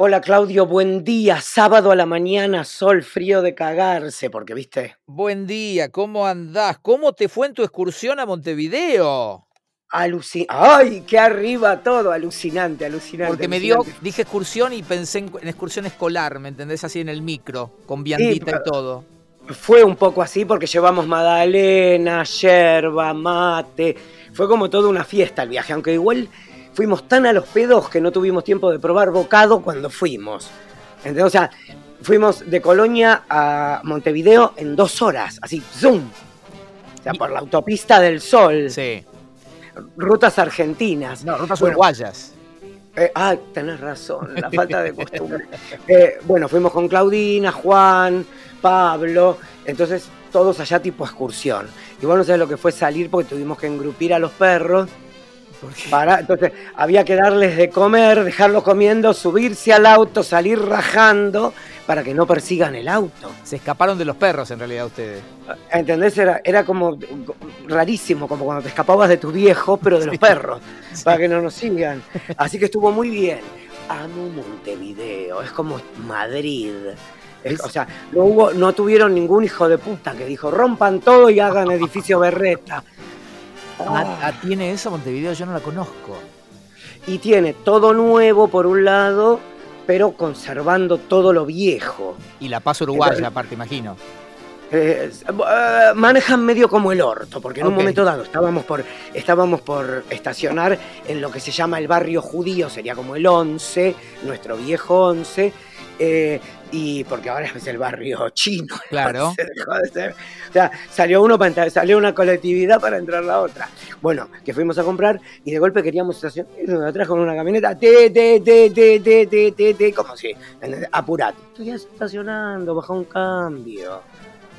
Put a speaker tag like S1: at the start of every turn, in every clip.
S1: Hola Claudio, buen día. Sábado a la mañana, sol frío de cagarse, porque viste.
S2: Buen día, ¿cómo andás? ¿Cómo te fue en tu excursión a Montevideo?
S1: Aluci ¡Ay, qué arriba todo! Alucinante, alucinante.
S2: Porque me dio, dije excursión y pensé en, excursión escolar, ¿me entendés? Así en el micro, con viandita y todo.
S1: Fue un poco así porque llevamos magdalena, yerba, mate. Fue como toda una fiesta el viaje, aunque igual fuimos tan a los pedos que no tuvimos tiempo de probar bocado cuando fuimos. Entonces, o sea, fuimos de Colonia a Montevideo en dos horas, así, zoom. O sea, por la autopista del Sol.
S2: Sí.
S1: Rutas argentinas.
S2: No, rutas uruguayas.
S1: Eh, ay, tenés razón, la falta de costumbre. Eh, bueno, fuimos con Claudina, Juan, Pablo, entonces todos allá tipo excursión. Y bueno, sabes lo que fue salir porque tuvimos que engrupir a los perros para, entonces había que darles de comer, dejarlos comiendo, subirse al auto, salir rajando para que no persigan el auto.
S2: Se escaparon de los perros en realidad ustedes.
S1: ¿Entendés? Era, era como rarísimo, como cuando te escapabas de tu viejo, pero de los perros, para que no nos sigan. Así que estuvo muy bien. Amo Montevideo, es como Madrid. o sea, no, hubo, no tuvieron ningún hijo de puta que dijo rompan todo y hagan edificio berreta.
S2: Ah, ¿Tiene eso Montevideo? Yo no la conozco.
S1: Y tiene todo nuevo por un lado, pero conservando todo lo viejo.
S2: Y la paz uruguaya, aparte, imagino.
S1: Eh, manejan medio como el orto, porque en un momento dado estábamos por, estábamos por estacionar en lo que se llama el barrio judío, sería como el 11, nuestro viejo 11, eh, y porque ahora es el barrio chino.
S2: Claro.
S1: O sea, salió uno para entrar, salió una colectividad para entrar la otra. Bueno, que fuimos a comprar y de golpe queríamos estacionar atrás con una camioneta, te, te, te, te, te, te, te, como si, apurate. Estoy estacionando, baja un cambio.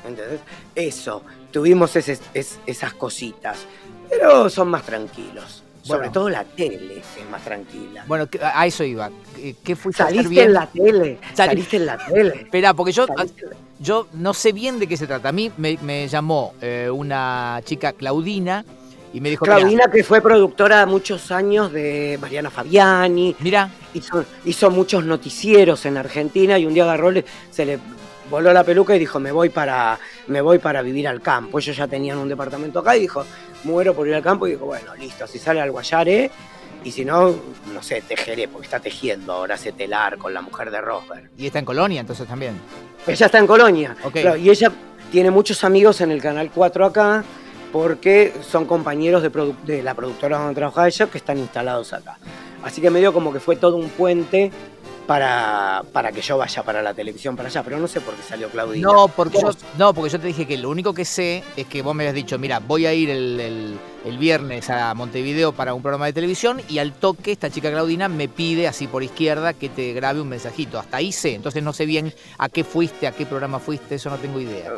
S1: ¿Entendés? Eso, tuvimos esas cositas, pero son más tranquilos. Sobre todo la tele es más tranquila.
S2: Bueno, a eso iba. ¿Qué fuiste
S1: Saliste
S2: a hacer bien?
S1: en la tele. Saliste en la tele.
S2: Espera, porque yo, yo no sé bien de qué se trata. A mí me, llamó eh, una chica, Claudina, y me dijo...
S1: Claudina, que fue productora muchos años de Mariana Fabiani.
S2: Mira.
S1: Hizo, hizo muchos noticieros en Argentina y un día agarró, se le voló la peluca y dijo, me voy para, me voy para vivir al campo. Ellos ya tenían un departamento acá y dijo, muero por ir al campo y dijo, bueno, listo, si sale al Guayare y si no, no sé, tejeré, porque está tejiendo ahora hace telar con la mujer de Rosberg.
S2: ¿Y está en Colonia entonces también?
S1: Ella está en Colonia. y ella tiene muchos amigos en el Canal 4 acá, porque son compañeros de, de la productora donde trabaja ella que están instalados acá. Así que me dio como que fue todo un puente para, para que yo vaya para la televisión para allá, pero no sé por qué salió Claudina.
S2: No, porque, yo, no, porque yo te dije que lo único que sé es que vos me habías dicho, mira, voy a ir el, viernes a Montevideo para un programa de televisión y al toque esta chica Claudina me pide así por izquierda que te grabe un mensajito. Hasta ahí sé, entonces no sé bien a qué fuiste, a qué programa fuiste, eso no tengo idea.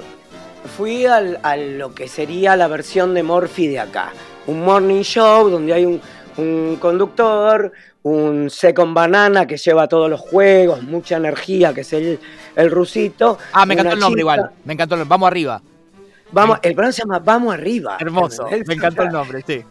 S1: Fui al, a lo que sería la versión de Morphy de acá, un morning show donde hay un, un conductor, un Second Banana que lleva todos los juegos, mucha energía, que es el, el rusito.
S2: Ah, me encantó el nombre igual, me encantó el nombre. Vamos arriba.
S1: Vamos, el programa se llama Vamos Arriba.
S2: Hermoso, me encantó el nombre, sí.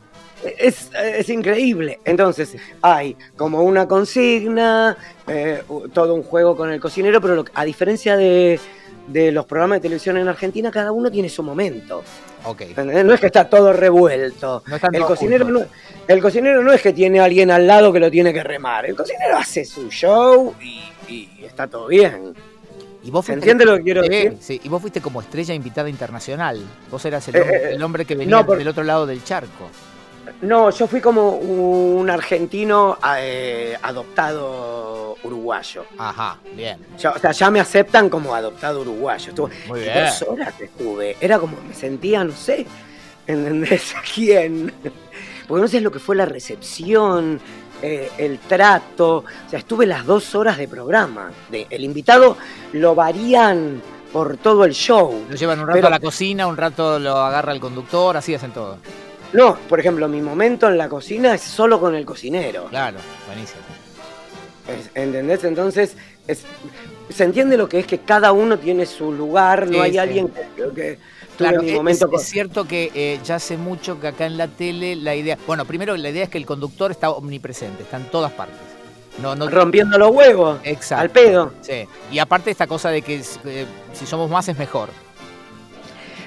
S1: Es, es, increíble. Entonces, hay como una consigna, eh, todo un juego con el cocinero, pero a diferencia de, de los programas de televisión en Argentina, cada uno tiene su momento.
S2: Okay.
S1: No es que está todo revuelto. el, cocinero no, el cocinero no es que tiene a alguien al lado que lo tiene que remar. El cocinero hace su show y, está todo bien.
S2: ¿Y vos
S1: ¿Se entiende lo que quiero decir?
S2: Sí, y vos fuiste como estrella invitada internacional. Vos eras el, eh, eh, hombre, que venía del otro lado del charco.
S1: No, yo fui como un argentino eh, adoptado uruguayo.
S2: Ajá, bien.
S1: o sea, ya me aceptan como adoptado uruguayo. Estuve, Muy bien. Dos horas estuve. Era como, me sentía, no sé, ¿entendés? ¿Quién? Porque no sé lo que fue la recepción, eh, el trato. O sea, estuve las dos horas de programa. De, el invitado lo varían por todo el show.
S2: Lo llevan un rato a la cocina, un rato lo agarra el conductor, así hacen todo.
S1: No, por ejemplo, mi momento en la cocina es solo con el cocinero.
S2: Claro, buenísimo.
S1: ¿Entendés? Entonces, se entiende lo que es que cada uno tiene su lugar, no hay alguien que, que
S2: claro, momento es, cierto que eh, ya hace mucho que acá en la tele la idea, bueno, primero la idea es que el conductor está omnipresente, está en todas partes. No, no,
S1: Rompiendo los huevos.
S2: Exacto.
S1: Al pedo.
S2: Sí. Y aparte esta cosa de que eh, si somos más es mejor.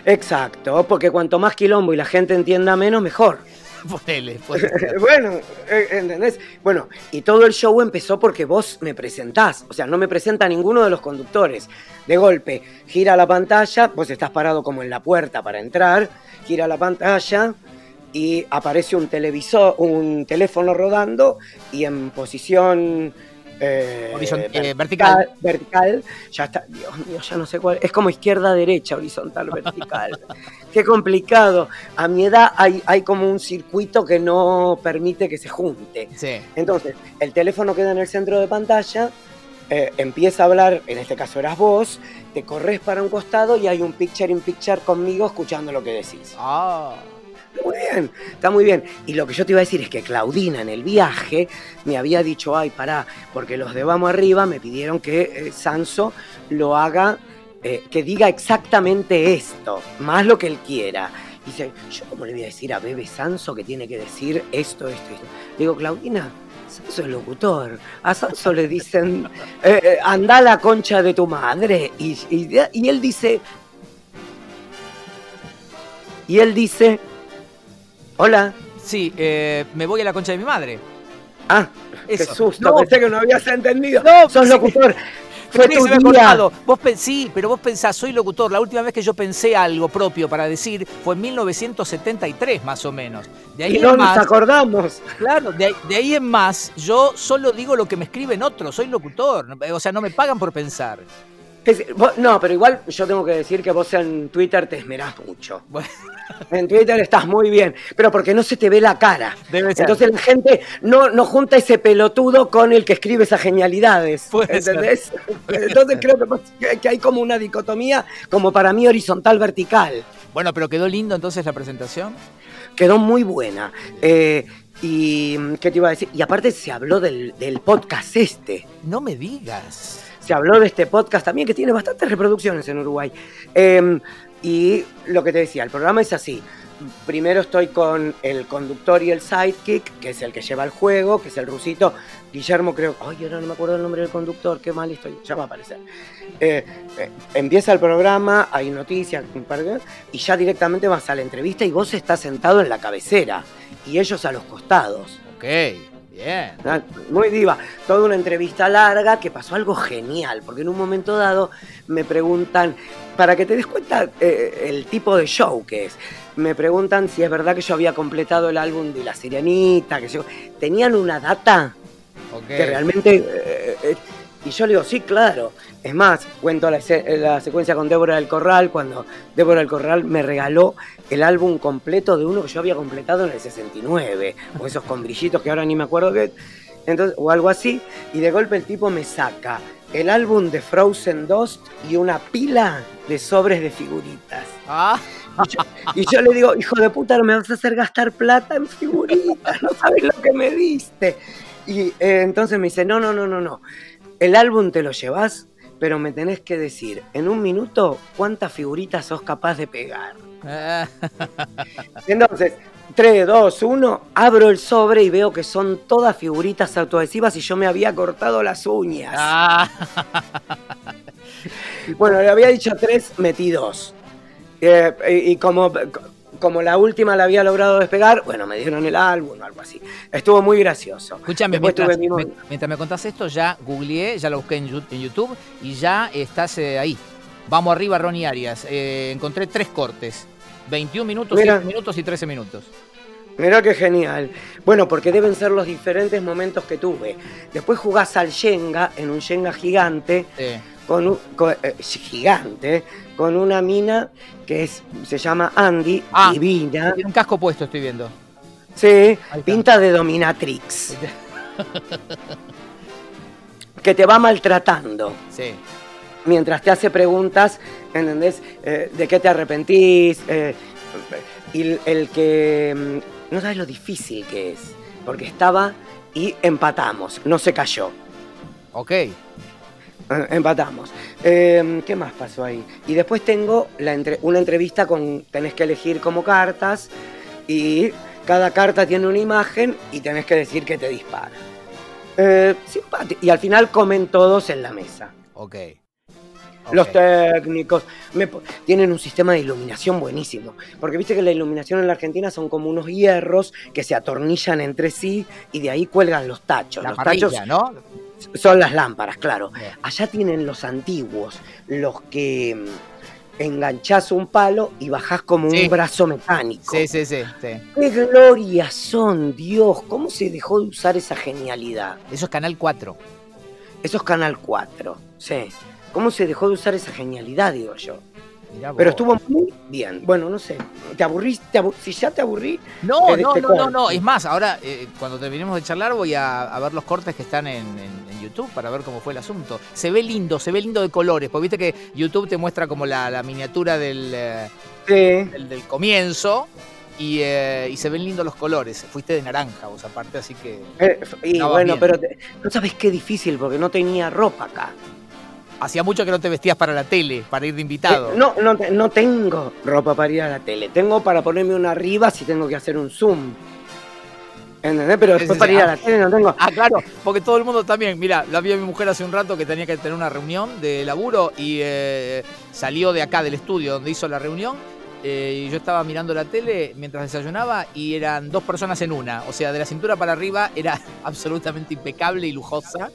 S1: Exacto, porque cuanto más quilombo y la gente entienda menos, mejor.
S2: Ponele, ser.
S1: bueno, eh, ¿entendés? Bueno, y todo el show empezó porque vos me presentás. O sea, no me presenta ninguno de los conductores. De golpe, gira la pantalla, vos estás parado como en la puerta para entrar, gira la pantalla y aparece un televisor, un teléfono rodando y en posición eh,
S2: Horizont- eh, vertical.
S1: vertical, ya está, Dios mío, ya no sé cuál, es como izquierda derecha, horizontal vertical. Qué complicado. A mi edad hay, hay como un circuito que no permite que se junte.
S2: Sí.
S1: Entonces, el teléfono queda en el centro de pantalla, eh, empieza a hablar, en este caso eras vos, te corres para un costado y hay un picture in picture conmigo escuchando lo que decís.
S2: Ah.
S1: Muy bien, está muy bien. Y lo que yo te iba a decir es que Claudina en el viaje me había dicho, ay, pará, porque los de Vamos Arriba me pidieron que eh, Sanso lo haga, eh, que diga exactamente esto, más lo que él quiera. Dice, yo cómo le voy a decir a Bebe Sanso que tiene que decir esto, esto, esto. Digo, Claudina, Sanso es locutor. A Sanso le dicen, eh, anda la concha de tu madre. Y, y- y él dice, y él dice, hola.
S2: Sí, eh, me voy a la concha de mi madre.
S1: Ah, qué susto,
S2: No.
S1: pensé que no habías entendido.
S2: No,
S1: Sos locutor. Fue tu
S2: se
S1: día.
S2: Vos sí, pero vos pensás, soy locutor. La última vez que yo pensé algo propio para decir fue en 1973, más o menos. De ahí
S1: Y
S2: en
S1: no nos
S2: más,
S1: acordamos.
S2: claro, de ahí, de ahí en más, yo solo digo lo que me escriben otros, soy locutor. O sea, no me pagan por pensar.
S1: Es- vos- No, pero igual yo tengo que decir que vos en Twitter te esmerás mucho.
S2: Bueno,
S1: En Twitter estás muy bien, pero porque no se te ve la cara.
S2: debe ser.
S1: Entonces la gente no, no junta ese pelotudo con el que escribe esas genialidades.
S2: Puede ser.
S1: ¿Entendés? Entonces creo que, que hay como una dicotomía, como para mí horizontal-vertical.
S2: bueno, pero quedó lindo entonces la presentación.
S1: Quedó muy buena. Eh, y, ¿qué te iba a decir? Y aparte se habló del, del podcast este.
S2: No me digas.
S1: Se habló de este podcast también, que tiene bastantes reproducciones en Uruguay. Eh, y lo que te decía, el programa es así. Primero estoy con el conductor y el sidekick, que es el que lleva el juego, que es el rusito. Guillermo creo... Ay, ahora no me acuerdo el nombre del conductor, qué mal estoy. Ya va a aparecer. Eh, eh, empieza el programa, hay noticias, y ya directamente vas a la entrevista y vos estás sentado en la cabecera y ellos a los costados.
S2: Ok, bien.
S1: Ah, Muy diva. Toda una entrevista larga que pasó algo genial, porque en un momento dado me preguntan, para que te des cuenta eh, el tipo de show que es, me preguntan si es verdad que yo había completado el álbum de La Sirenita, que yo... Tenían una data que realmente... y yo le digo, sí, claro. Es más, cuento la, se- la secuencia con Débora del Corral, cuando Débora del Corral me regaló el álbum completo de uno que yo había completado en el 69, o esos con brillitos que ahora ni me acuerdo qué, entonces, o algo así, y de golpe el tipo me saca el álbum de Frozen 2 y una pila de sobres de figuritas.
S2: Ah,
S1: Y yo, y yo le digo, hijo de puta, no me vas a hacer gastar plata en figuritas, no sabes lo que me diste. Y eh, entonces me dice, no, no, no, no, no. El álbum te lo llevas, pero me tenés que decir en un minuto cuántas figuritas sos capaz de pegar. Entonces, 3, 2, 1, abro el sobre y veo que son todas figuritas autoadhesivas y yo me había cortado las uñas.
S2: ah.
S1: Bueno, le había dicho tres, metí dos. Eh, y, y como, como la última la había logrado despegar, bueno, me dieron el álbum o algo así. Estuvo muy gracioso.
S2: Escúchame, mientras, me- mientras me contás esto, ya googleé, ya lo busqué en, YouTube y ya estás eh, ahí. Vamos arriba, Ronnie Arias. Eh, encontré tres cortes. 21 minutos,
S1: Mira.
S2: 7 minutos y 13 minutos.
S1: Mirá qué genial. Bueno, porque deben ser los diferentes momentos que tuve. Después jugás al Shenga, en un Shenga gigante,
S2: Sí.
S1: Con, un- con- eh, gigante, con una mina que es, se llama Andy,
S2: Ah.
S1: divina.
S2: Tiene un casco puesto, estoy viendo.
S1: Sí, pinta de dominatrix. Que te va maltratando.
S2: Sí.
S1: mientras te hace preguntas, ¿entendés? Eh, ¿De qué te arrepentís? Eh, y el, el que... mm, No sabes lo difícil que es, porque estaba y empatamos, no se cayó.
S2: Ok.
S1: Eh, Empatamos. Eh, ¿Qué más pasó ahí? Y después tengo la entre- una entrevista con... Tenés que elegir como cartas y cada carta tiene una imagen y tenés que decir que te dispara. Eh. Y al final comen todos en la mesa.
S2: Ok.
S1: Los técnicos me tienen un sistema de iluminación buenísimo. Porque viste que la iluminación en la Argentina son como unos hierros que se atornillan entre sí y de ahí cuelgan los tachos.
S2: La
S1: los
S2: parrilla,
S1: tachos
S2: ¿no?
S1: son las lámparas, claro.
S2: Bien.
S1: Allá tienen los antiguos, los que mm, enganchás un palo y bajás como
S2: Sí.
S1: un brazo mecánico.
S2: Sí, sí, sí, sí.
S1: ¡Qué gloria son, Dios! ¿Cómo se dejó de usar esa genialidad?
S2: Eso es Canal 4.
S1: Eso es Canal 4, sí. ¿Cómo se dejó de usar esa genialidad, digo yo? Pero estuvo muy bien. Bueno, no sé. ¿Te aburrís? ¿Te abu- si ya te aburrí,
S2: No,
S1: te-
S2: no,
S1: te
S2: no, no, no. Es más, ahora eh, cuando terminemos de charlar voy a, a ver los cortes que están en, en- en YouTube para ver cómo fue el asunto. Se ve lindo, se ve lindo de colores, porque viste que YouTube te muestra como la, la miniatura del, eh,
S1: sí.
S2: del, del comienzo y, eh, y se ven lindos los colores. Fuiste de naranja vos aparte, así que...
S1: Y bueno,
S2: bien.
S1: pero te- no sabes qué difícil porque no tenía ropa acá.
S2: Hacía mucho que no te vestías para la tele, para ir de invitado.
S1: Eh, no, no, no tengo ropa para ir a la tele. Tengo para ponerme una arriba si tengo que hacer un zoom. ¿Entendés? Pero después para ir a la tele no tengo.
S2: Ah, claro, porque todo el mundo también, mira, la vi a mi mujer hace un rato que tenía que tener una reunión de laburo y eh, salió de acá del estudio donde hizo la reunión eh, y yo estaba mirando la tele mientras desayunaba y eran dos personas en una, o sea, de la cintura para arriba era absolutamente impecable y lujosa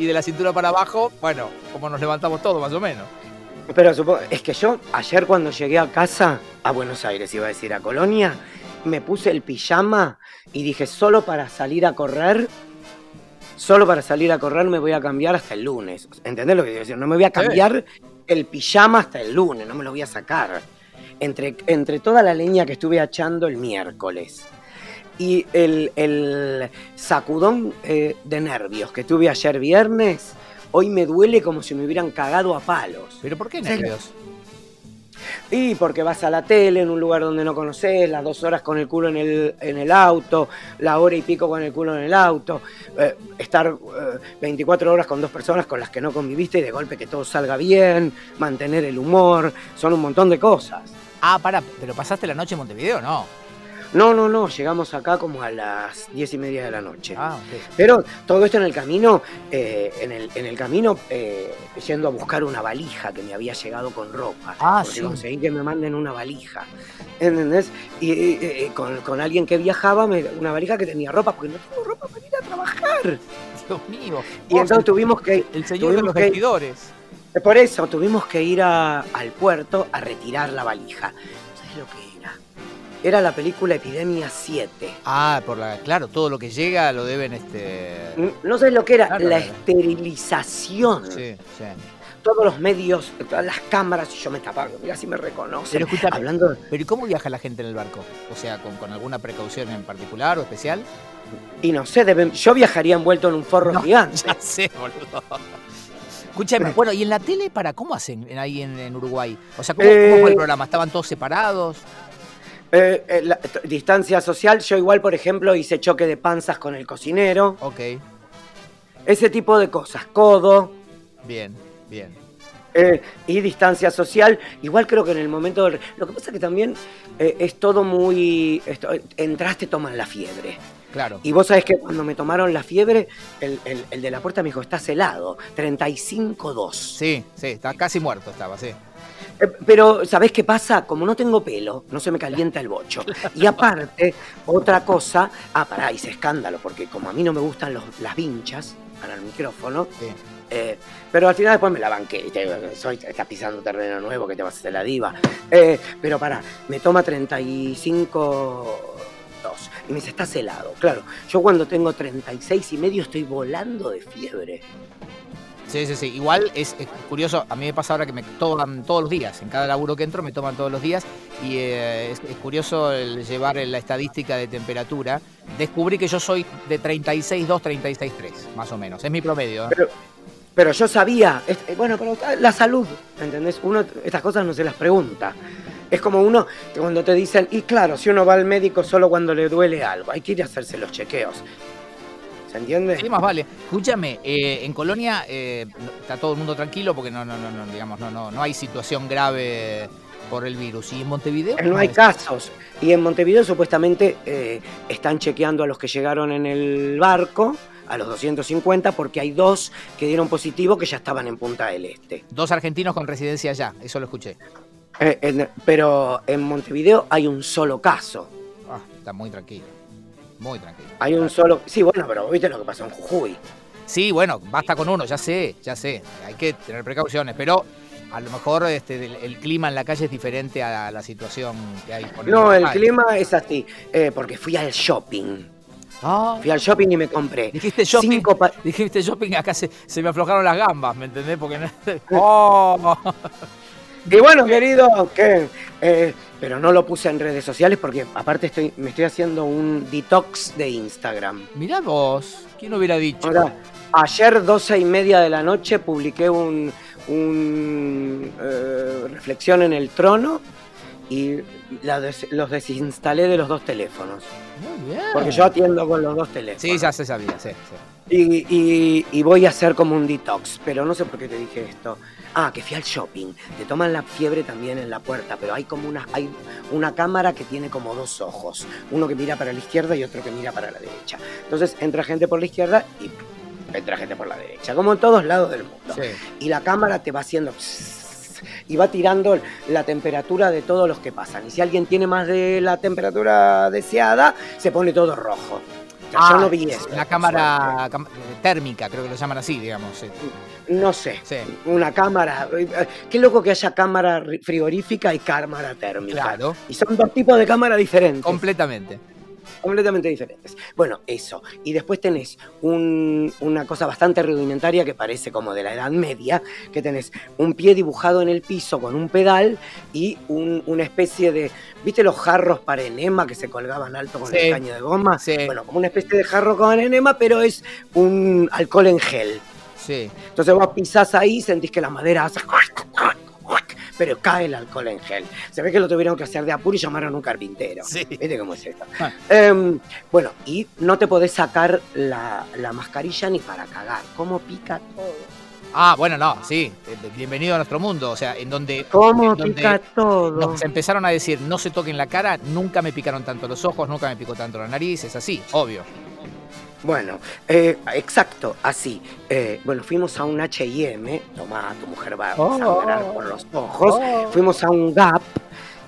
S2: y de la cintura para abajo, bueno, como nos levantamos todos más o menos.
S1: Pero supongo, es que yo ayer cuando llegué a casa, a Buenos Aires iba a decir, a Colonia, me puse el pijama y dije, solo para salir a correr, solo para salir a correr me voy a cambiar hasta el lunes. ¿Entendés lo que quiero decir? No me voy a cambiar el pijama hasta el lunes, no me lo voy a sacar. Entre, entre toda la leña que estuve achando el miércoles y el, el sacudón eh, de nervios que tuve ayer viernes, hoy me duele como si me hubieran cagado a palos.
S2: Pero ¿por qué nervios?
S1: Y porque vas a la tele en un lugar donde no conoces, las dos horas con el culo en el, en el auto, la hora y pico con el culo en el auto, eh, estar eh, 24 horas con dos personas con las que no conviviste y de golpe que todo salga bien, mantener el humor, son un montón de cosas.
S2: Ah, para, pero pasaste la noche en Montevideo, ¿no?
S1: No, no, no, llegamos acá como a las diez y media de la noche.
S2: Ah.
S1: Pero todo esto en el camino, eh, en, el, en el camino eh, yendo a buscar una valija que me había llegado con ropa.
S2: Ah,
S1: porque
S2: sí.
S1: conseguí que me manden una valija. ¿Entendés? Y eh, eh, con, con alguien que viajaba, me- una valija que tenía ropa, porque no tengo ropa para ir a trabajar.
S2: Dios mío.
S1: Y entonces tuvimos que.
S2: el señor de los
S1: que-
S2: vestidores.
S1: Por eso tuvimos que ir a- al puerto a retirar la valija. ¿Sabes lo que era? Era la película Epidemia 7.
S2: Ah, por la, claro, todo lo que llega lo deben este.
S1: No sabes lo que era
S2: Claro,
S1: la
S2: claro.
S1: esterilización.
S2: Sí, sí.
S1: todos los medios, todas las cámaras, y yo me tapaba, mira si me reconocen.
S2: Pero escúchame,
S1: Hablando,
S2: ¿pero ¿y cómo viaja la gente en el barco? O sea, ¿con, con alguna precaución en particular o especial?
S1: y no sé, deben- yo viajaría envuelto en un forro
S2: No,
S1: gigante.
S2: Ya sé, boludo. Escúchame, bueno, ¿y en la tele para cómo hacen en- ahí en, en Uruguay? O sea, ¿cómo, cómo fue el
S1: Eh,
S2: programa? ¿Estaban todos separados?
S1: Eh, eh, la- distancia social, yo igual, por ejemplo, hice choque de panzas con el cocinero,
S2: Ok,
S1: ese tipo de cosas, codo.
S2: bien, bien.
S1: eh, y distancia social, igual creo que en el momento del... Lo que pasa que también eh, es todo muy... entraste, toman la fiebre.
S2: Claro.
S1: Y vos sabés que cuando me tomaron la fiebre, el, el- el de la puerta me dijo, estás helado, 35,2.
S2: Sí, sí, está casi muerto estaba, sí.
S1: Eh, Pero, ¿sabés qué pasa? Como no tengo pelo, no se me calienta el bocho. Y aparte, otra cosa, ah, pará, hice escándalo, porque como a mí no me gustan los- las vinchas para el micrófono,
S2: sí.
S1: eh, pero al final después me la banqué, estás pisando terreno nuevo, que te vas a hacer la diva. Eh, pero pará, me toma 35... dos, Y me dice, estás helado. Claro, yo cuando tengo 36 y medio estoy volando de fiebre.
S2: Sí, sí, sí. Igual es, curioso, a mí me pasa ahora que me toman todos los días, en cada laburo que entro me toman todos los días y eh, es, curioso el llevar la estadística de temperatura. Descubrí que yo soy de 36,2, 36,3, más o menos. Es mi promedio. ¿eh?
S1: Pero, yo sabía, eh, bueno, pero la salud, ¿entendés? Uno estas cosas no se las pregunta. Es como uno, cuando te dicen, y claro, si uno va al médico solo cuando le duele algo, hay que ir a hacerse los chequeos. ¿Se entiende?
S2: Sí, más vale. Escúchame, eh, en Colonia eh, está todo el mundo tranquilo porque no, no, no, no, digamos, no, no, no hay situación grave por el virus. ¿Y en Montevideo?
S1: No hay casos. Y en Montevideo supuestamente eh, están chequeando a los que llegaron en el barco, a los 250 porque hay dos que dieron positivo que ya estaban en Punta del Este.
S2: Dos argentinos con residencia allá, eso lo escuché.
S1: Eh, en- pero en Montevideo hay un solo caso.
S2: Ah, está muy tranquilo. Muy tranquilo.
S1: Hay un solo. Sí, bueno, pero viste lo que pasó en Jujuy.
S2: Sí, bueno, basta con uno, ya sé, ya sé. Hay que tener precauciones, pero a lo mejor este, el, el clima en la calle es diferente a la situación que hay. con
S1: No, el clima es así. eh, porque fui al shopping.
S2: Ah,
S1: Fui al shopping y me compré.
S2: dijiste shopping.
S1: Cinco
S2: Dijiste shopping, acá se, se me aflojaron las gambas, ¿me entendés? Porque no- ¡Oh!
S1: Y bueno, querido, que eh, pero no lo puse en redes sociales porque aparte estoy, me estoy haciendo un detox de Instagram.
S2: Mirá vos, ¿quién hubiera dicho?
S1: Ahora, ayer 12 y media de la noche publiqué un, un, eh, reflexión en el trono y la des- los desinstalé de los dos teléfonos.
S2: Muy bien.
S1: Porque yo atiendo con los dos teléfonos.
S2: Sí, ya se sabía, sí, sí.
S1: Y, y- y voy a hacer como un detox, pero no sé por qué te dije esto. Ah, que fui al shopping. Te toman la fiebre también en la puerta, pero hay como una, hay una cámara que tiene como dos ojos. Uno que mira para la izquierda y otro que mira para la derecha. Entonces entra gente por la izquierda y entra gente por la derecha, como en todos lados del mundo.
S2: Sí.
S1: Y la cámara te va haciendo... Y va tirando la temperatura de todos los que pasan. Y si alguien tiene más de la temperatura deseada, se pone todo rojo. Yo no vi eso.
S2: La cámara cam- térmica, creo que lo llaman así, digamos.
S1: No sé.
S2: Sí.
S1: Una cámara. eh, Qué loco que haya cámara ri- frigorífica y cámara térmica.
S2: Claro,
S1: Y son dos tipos de cámara diferentes.
S2: completamente.
S1: Completamente diferentes. Bueno, eso. Y después tenés un- una cosa bastante rudimentaria que parece como de la Edad Media, que tenés un pie dibujado en el piso con un pedal y un- una especie de, ¿viste los jarros para enema que se colgaban alto con
S2: Sí.
S1: el caño de goma?
S2: Sí.
S1: Bueno, como una especie de jarro con enema, pero es un alcohol en gel.
S2: Sí.
S1: Entonces vos pisás ahí, sentís que la madera hace... Pero cae el alcohol en gel. Se ve que lo tuvieron que hacer de apuro y llamaron a un carpintero.
S2: Sí.
S1: ¿Viste cómo es esto?
S2: Ah.
S1: Em, bueno, y no te podés sacar la, la mascarilla ni para cagar. ¿Cómo pica todo?
S2: Ah, bueno, no, sí. eh, Bienvenido a nuestro mundo. O sea, en donde
S1: ¿Cómo
S2: Donde
S1: pica todo?
S2: nos empezaron a decir no se toquen la cara, nunca me picaron tanto los ojos, nunca me picó tanto la nariz, es así, obvio.
S1: Bueno, eh, exacto, así. Eh, bueno, fuimos a un H&M, tomá, tu mujer va a
S2: Oh.
S1: sangrar por los ojos. Fuimos a un Gap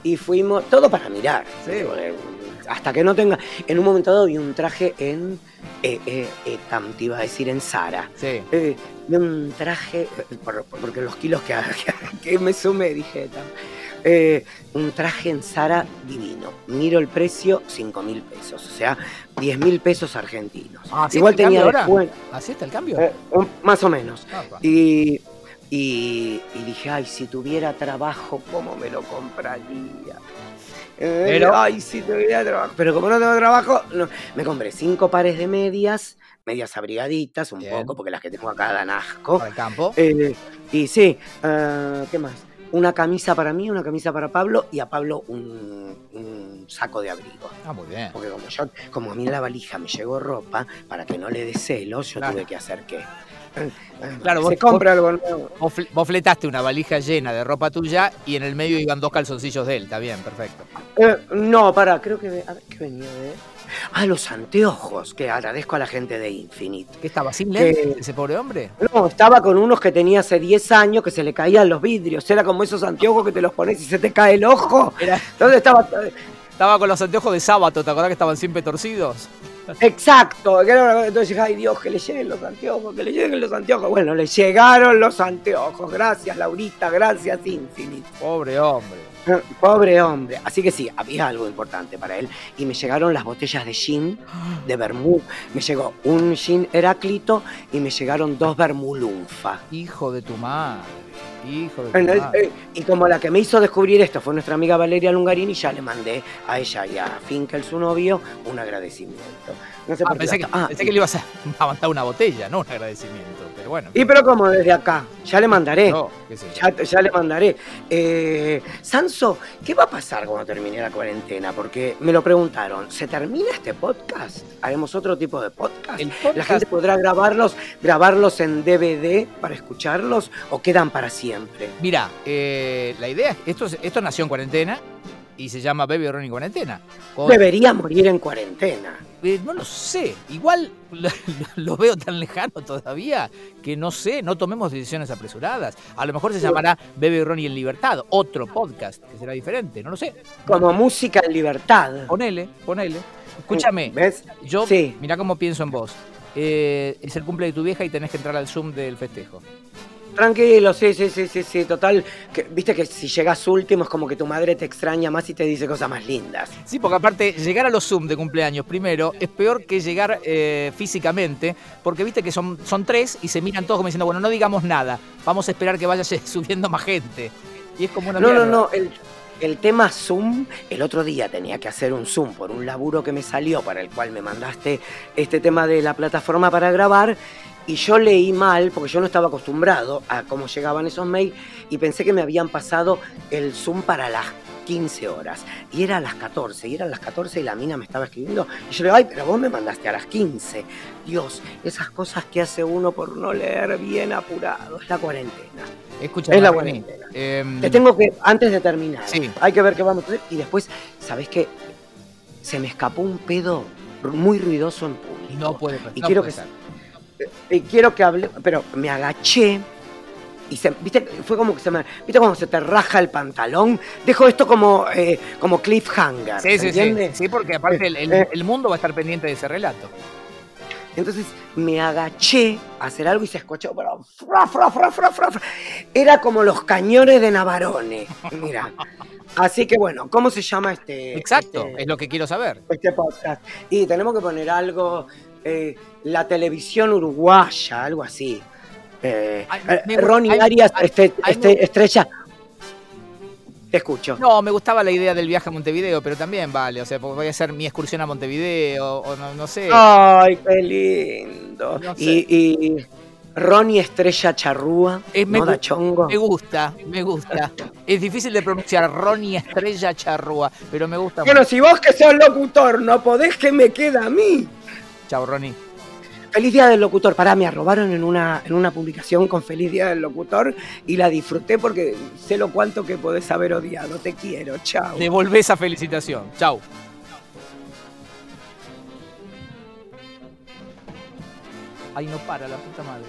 S1: y fuimos, todo para mirar.
S2: Sí.
S1: Eh, Hasta que no tenga, en un momento dado vi un traje en, eh, eh, Etam, te iba a decir, en Zara.
S2: Sí.
S1: Eh, vi un traje, eh, por- porque los kilos que, que, que me sumé, dije Etam. Eh, un traje en Zara divino. Miro el precio, 5 mil pesos, o sea, 10 mil pesos argentinos.
S2: Ah, ¿sí
S1: Igual tenía descuento,
S2: ¿Así está el cambio?
S1: eh, un- más o menos.
S2: Ah.
S1: Y, y, y dije, ay, si tuviera trabajo, ¿cómo me lo compraría? Eh,
S2: Pero-
S1: Ay, si tuviera trabajo. Pero como no tengo trabajo, no. me compré cinco pares de medias, medias abrigaditas un
S2: Bien.
S1: poco, porque las que tengo acá dan asco.
S2: Para el campo.
S1: Eh, y sí, ¿qué más? Una camisa para mí, una camisa para Pablo y a Pablo un, un saco de abrigo.
S2: Ah, muy bien.
S1: Porque como yo, como a mí en la valija me llegó ropa, para que no le dé celos, yo
S2: Claro.
S1: tuve que hacer que.
S2: Claro,
S1: se
S2: vos-
S1: compra algo nuevo.
S2: Vos, fl- vos fletaste una valija llena de ropa tuya y en el medio iban dos calzoncillos de él, está bien, perfecto.
S1: Eh, no, para, creo que. A ver, ¿qué venía de.? Ah, los anteojos, que agradezco a la gente de Infinite.
S2: ¿Qué estaba sin lentes ese pobre hombre?
S1: No, estaba con unos que tenía hace 10 años que se le caían los vidrios. Era como esos anteojos que te los pones y se te cae el ojo.
S2: Era-
S1: Entonces estaba.
S2: Estaba con los anteojos de sábado, ¿te acordás que estaban siempre torcidos?
S1: Exacto. Entonces dije, ay Dios, que le lleguen los anteojos, que le lleguen los anteojos. Bueno, le llegaron los anteojos. Gracias, Laurita, gracias, Infinite.
S2: Pobre hombre.
S1: Pobre hombre. Así que sí, había algo importante para él. Y me llegaron las botellas de gin, de vermú. Me llegó un gin Heráclito y me llegaron dos vermú lunfa.
S2: Hijo de tu madre. Hijo de
S1: eh, y como la que me hizo descubrir esto fue nuestra amiga Valeria Lungarini, ya le mandé a ella y a Finkel, su novio, un agradecimiento. No sé
S2: Ah,
S1: por qué
S2: pensé, que,
S1: ah,
S2: pensé que le ibas a, a mandar una botella, no un agradecimiento. Pero bueno.
S1: Y pero como desde acá, ya le mandaré.
S2: no, qué sé yo.
S1: Ya, ya le mandaré. Eh, Sanso, ¿qué va a pasar cuando termine la cuarentena? Porque me lo preguntaron. ¿Se termina este podcast? ¿Haremos otro tipo de podcast? ¿La gente podrá grabarlos, grabarlos en DVD para escucharlos o quedan para siempre?
S2: Mira, eh, la idea es esto, es- esto nació en cuarentena y se llama Baby Ronnie Cuarentena. Con-
S1: Debería morir en cuarentena.
S2: Eh, no lo sé, igual lo, lo veo tan lejano todavía que no sé, no tomemos decisiones apresuradas. A lo mejor se llamará Bebe Ronnie en Libertad, otro podcast que será diferente, no lo sé.
S1: Como música en libertad.
S2: Ponele, ponele. Escúchame,
S1: ¿Ves?
S2: yo
S1: Sí.
S2: mirá cómo pienso en vos. Eh, es el cumple de tu vieja y tenés que entrar al Zoom del festejo.
S1: Tranquilo, sí, sí, sí, sí, sí, total. Que, Viste que si llegas último es como que tu madre te extraña más y te dice cosas más lindas.
S2: Sí, porque aparte, llegar a los Zoom de cumpleaños primero es peor que llegar eh, físicamente, porque viste que son, son tres y se miran todos como diciendo, bueno, no digamos nada, vamos a esperar que vaya subiendo más gente. Y es como una
S1: No, no, no, el, el tema Zoom, el otro día tenía que hacer un Zoom por un laburo que me salió para el cual me mandaste este tema de la plataforma para grabar y yo leí mal porque yo no estaba acostumbrado a cómo llegaban esos mails y pensé que me habían pasado el Zoom para las 15 horas y era a las 14 y eran las 14 y la mina me estaba escribiendo y yo le digo, ay, pero vos me mandaste a las 15. Dios, esas cosas que hace uno por no leer bien apurado, es la cuarentena.
S2: Escucha,
S1: Es la cuarentena.
S2: em,
S1: Te tengo que, antes de terminar,
S2: Sí.
S1: hay que ver qué vamos a hacer. Y después, ¿sabés qué? Se me escapó un pedo muy ruidoso en público.
S2: no puede
S1: Y
S2: no
S1: quiero
S2: puede
S1: que-
S2: ser.
S1: Y quiero que hable, pero me agaché y se, viste, fue como que se me, viste cuando se te raja el pantalón. Dejo esto como, eh, como cliffhanger,
S2: Sí,
S1: ¿se
S2: sí, sí,
S1: entiende?
S2: sí, porque aparte el, el- el mundo va a estar pendiente de ese relato.
S1: Entonces me agaché a hacer algo y se escuchó, pero fra, fra, fra. era como los cañones de Navarone. Mira. Así que bueno, ¿cómo se llama este?
S2: Exacto,
S1: este-
S2: es lo que quiero saber.
S1: este podcast. Y tenemos que poner algo, eh, la televisión uruguaya, algo así. Eh,
S2: Ay,
S1: Ronnie Arias, este, este, estrella. Te escucho.
S2: No, me gustaba la idea del viaje a Montevideo, pero también vale, o sea, voy a hacer mi excursión a Montevideo, o no, no sé.
S1: Ay, qué lindo.
S2: No sé.
S1: y, y Ronnie Estrella Charrúa,
S2: Eh, me
S1: Chongo.
S2: Me gusta, me gusta. Es difícil de pronunciar Ronnie Estrella Charrúa, pero me gusta
S1: Bueno,
S2: mucho.
S1: si vos que sos locutor no podés, ¿qué me queda a mí?
S2: Chao, Ronnie.
S1: Feliz Día del Locutor. Pará, me arrobaron en una, en una publicación con Feliz Día del Locutor y la disfruté porque sé lo cuánto que podés haber odiado. Te quiero, chao.
S2: Devolvé esa felicitación. Chau. Ay, no para, la puta madre.